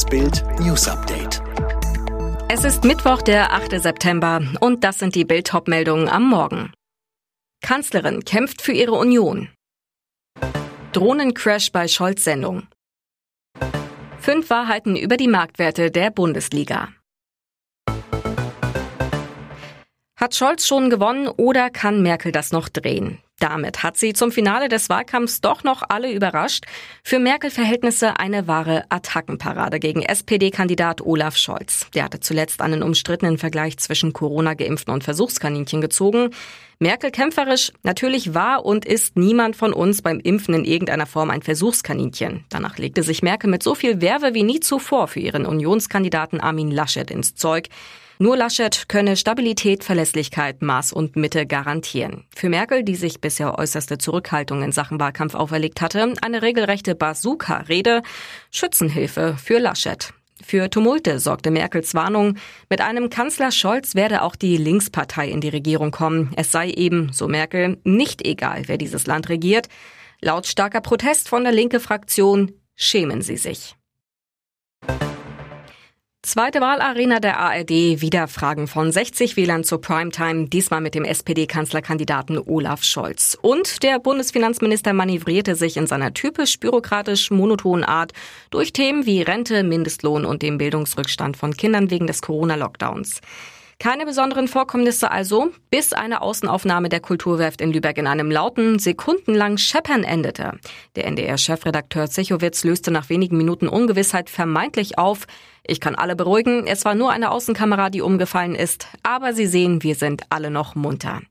Das Bild News Update. Es ist Mittwoch, der 8. September und das sind die Bild meldungen am Morgen. Kanzlerin kämpft für ihre Union. Drohnencrash bei Scholz Sendung. Fünf Wahrheiten über die Marktwerte der Bundesliga. Hat Scholz schon gewonnen oder kann Merkel das noch drehen? Damit hat sie zum Finale des Wahlkampfs doch noch alle überrascht. Für Merkel-Verhältnisse eine wahre Attackenparade gegen SPD-Kandidat Olaf Scholz. Der hatte zuletzt einen umstrittenen Vergleich zwischen Corona-Geimpften und Versuchskaninchen gezogen. Merkel kämpferisch, natürlich war und ist niemand von uns beim Impfen in irgendeiner Form ein Versuchskaninchen. Danach legte sich Merkel mit so viel Werbe wie nie zuvor für ihren Unionskandidaten Armin Laschet ins Zeug. Nur Laschet könne Stabilität, Verlässlichkeit, Maß und Mitte garantieren. Für Merkel, die sich bisher äußerste Zurückhaltung in Sachen Wahlkampf auferlegt hatte, eine regelrechte Bazooka-Rede, Schützenhilfe für Laschet. Für Tumulte sorgte Merkels Warnung. Mit einem Kanzler Scholz werde auch die Linkspartei in die Regierung kommen. Es sei eben, so Merkel, nicht egal, wer dieses Land regiert. Lautstarker Protest von der linke Fraktion. Schämen Sie sich. Zweite Wahlarena der ARD, wieder Fragen von 60 Wählern zur Primetime, diesmal mit dem SPD-Kanzlerkandidaten Olaf Scholz. Und der Bundesfinanzminister manövrierte sich in seiner typisch bürokratisch monotonen Art durch Themen wie Rente, Mindestlohn und dem Bildungsrückstand von Kindern wegen des Corona-Lockdowns. Keine besonderen Vorkommnisse also, bis eine Außenaufnahme der Kulturwerft in Lübeck in einem lauten, sekundenlang Scheppern endete. Der NDR-Chefredakteur Zechowitz löste nach wenigen Minuten Ungewissheit vermeintlich auf. Ich kann alle beruhigen, es war nur eine Außenkamera, die umgefallen ist, aber Sie sehen, wir sind alle noch munter.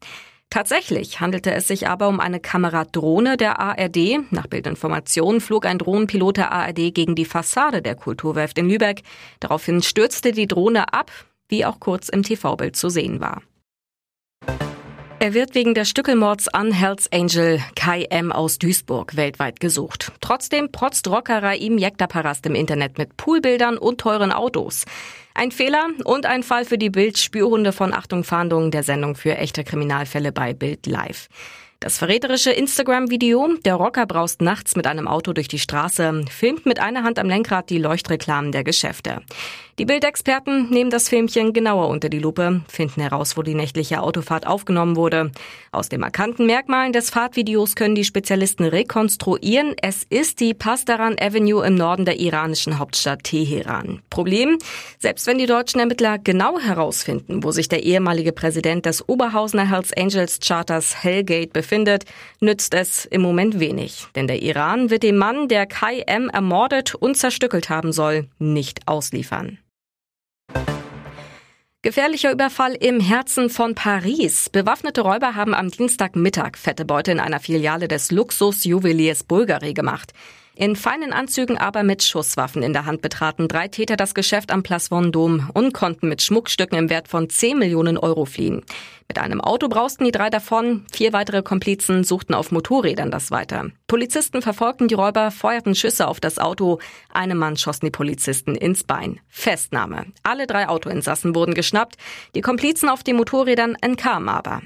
Tatsächlich handelte es sich aber um eine Kameradrohne der ARD. Nach Bildinformationen flog ein Drohnenpilot der ARD gegen die Fassade der Kulturwerft in Lübeck. Daraufhin stürzte die Drohne ab wie auch kurz im TV-Bild zu sehen war. Er wird wegen des Stückelmords an Hells Angel Kai M. aus Duisburg weltweit gesucht. Trotzdem protzt Rocker Raim Yektaparast im Internet mit Poolbildern und teuren Autos. Ein Fehler und ein Fall für die Bild-Spürhunde von Achtung Fahndung der Sendung für echte Kriminalfälle bei Bild Live. Das verräterische Instagram-Video, der Rocker braust nachts mit einem Auto durch die Straße, filmt mit einer Hand am Lenkrad die Leuchtreklamen der Geschäfte. Die Bildexperten nehmen das Filmchen genauer unter die Lupe, finden heraus, wo die nächtliche Autofahrt aufgenommen wurde. Aus den markanten Merkmalen des Fahrtvideos können die Spezialisten rekonstruieren, es ist die Pastaran Avenue im Norden der iranischen Hauptstadt Teheran. Problem? Selbst wenn die deutschen Ermittler genau herausfinden, wo sich der ehemalige Präsident des Oberhausener Hells Angels Charters Hellgate befindet, nützt es im Moment wenig. Denn der Iran wird den Mann, der Kai M. ermordet und zerstückelt haben soll, nicht ausliefern. Gefährlicher Überfall im Herzen von Paris. Bewaffnete Räuber haben am Dienstagmittag fette Beute in einer Filiale des Luxusjuweliers Bulgari gemacht. In feinen Anzügen aber mit Schusswaffen in der Hand betraten drei Täter das Geschäft am Place Vendôme und konnten mit Schmuckstücken im Wert von 10 Millionen Euro fliehen. Mit einem Auto brausten die drei davon. Vier weitere Komplizen suchten auf Motorrädern das weiter. Polizisten verfolgten die Räuber, feuerten Schüsse auf das Auto. Einem Mann schossen die Polizisten ins Bein. Festnahme. Alle drei Autoinsassen wurden geschnappt. Die Komplizen auf den Motorrädern entkamen aber.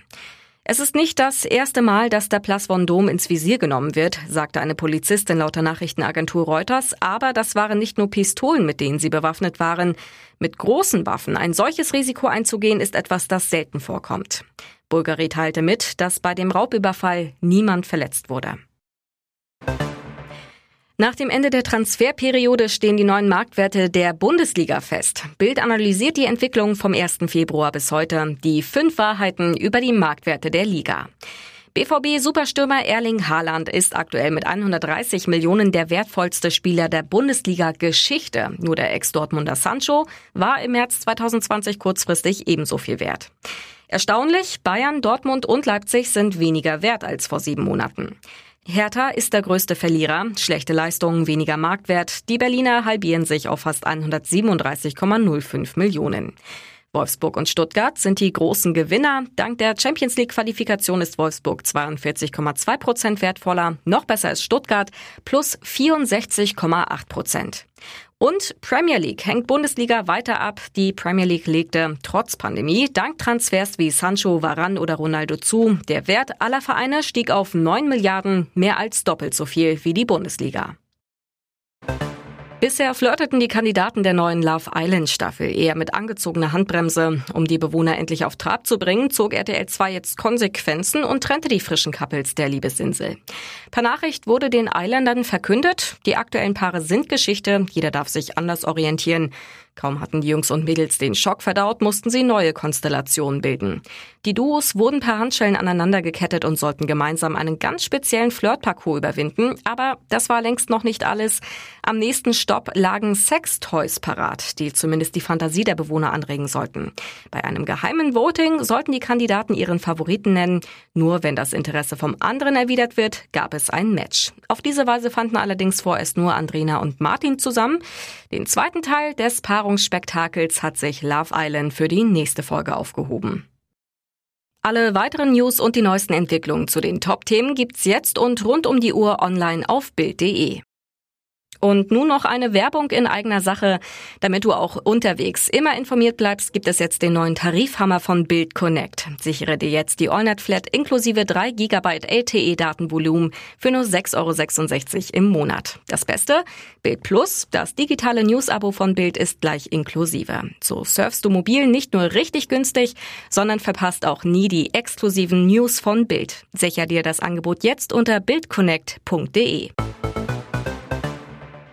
Es ist nicht das erste Mal, dass der Place Vendôme ins Visier genommen wird, sagte eine Polizistin laut der Nachrichtenagentur Reuters. Aber das waren nicht nur Pistolen, mit denen sie bewaffnet waren. Mit großen Waffen ein solches Risiko einzugehen, ist etwas, das selten vorkommt. Bulgari teilte mit, dass bei dem Raubüberfall niemand verletzt wurde. Nach dem Ende der Transferperiode stehen die neuen Marktwerte der Bundesliga fest. Bild analysiert die Entwicklung vom 1. Februar bis heute. Die fünf Wahrheiten über die Marktwerte der Liga. BVB-Superstürmer Erling Haaland ist aktuell mit 130 Millionen der wertvollste Spieler der Bundesliga-Geschichte. Nur der Ex-Dortmunder Sancho war im März 2020 kurzfristig ebenso viel wert. Erstaunlich, Bayern, Dortmund und Leipzig sind weniger wert als vor sieben Monaten. Hertha ist der größte Verlierer, schlechte Leistungen, weniger Marktwert. Die Berliner halbieren sich auf fast 137,05 Millionen. Wolfsburg und Stuttgart sind die großen Gewinner. Dank der Champions League Qualifikation ist Wolfsburg 42,2 Prozent wertvoller. Noch besser ist Stuttgart plus 64,8 Prozent. Und Premier League hängt Bundesliga weiter ab. Die Premier League legte trotz Pandemie dank Transfers wie Sancho, Varan oder Ronaldo zu. Der Wert aller Vereine stieg auf 9 Milliarden, mehr als doppelt so viel wie die Bundesliga. Bisher flirteten die Kandidaten der neuen Love Island Staffel eher mit angezogener Handbremse. Um die Bewohner endlich auf Trab zu bringen, zog RTL 2 jetzt Konsequenzen und trennte die frischen Couples der Liebesinsel. Per Nachricht wurde den Islandern verkündet, die aktuellen Paare sind Geschichte, jeder darf sich anders orientieren. Kaum hatten die Jungs und Mädels den Schock verdaut, mussten sie neue Konstellationen bilden. Die Duos wurden per Handschellen aneinander gekettet und sollten gemeinsam einen ganz speziellen Flirtparcours überwinden. Aber das war längst noch nicht alles. Am nächsten Stopp lagen Sextoys parat, die zumindest die Fantasie der Bewohner anregen sollten. Bei einem geheimen Voting sollten die Kandidaten ihren Favoriten nennen. Nur wenn das Interesse vom anderen erwidert wird, gab es ein Match. Auf diese Weise fanden allerdings vorerst nur Andrina und Martin zusammen. Den zweiten Teil des Paarungsspektakels hat sich Love Island für die nächste Folge aufgehoben. Alle weiteren News und die neuesten Entwicklungen zu den Top-Themen gibt's jetzt und rund um die Uhr online auf Bild.de. Und nun noch eine Werbung in eigener Sache. Damit du auch unterwegs immer informiert bleibst, gibt es jetzt den neuen Tarifhammer von Bild Connect. Sichere dir jetzt die AllNet Flat inklusive 3 GB LTE Datenvolumen für nur 6,66 Euro im Monat. Das Beste? Bild Plus, das digitale News-Abo von Bild ist gleich inklusive. So surfst du mobil nicht nur richtig günstig, sondern verpasst auch nie die exklusiven News von Bild. Sicher dir das Angebot jetzt unter bildconnect.de.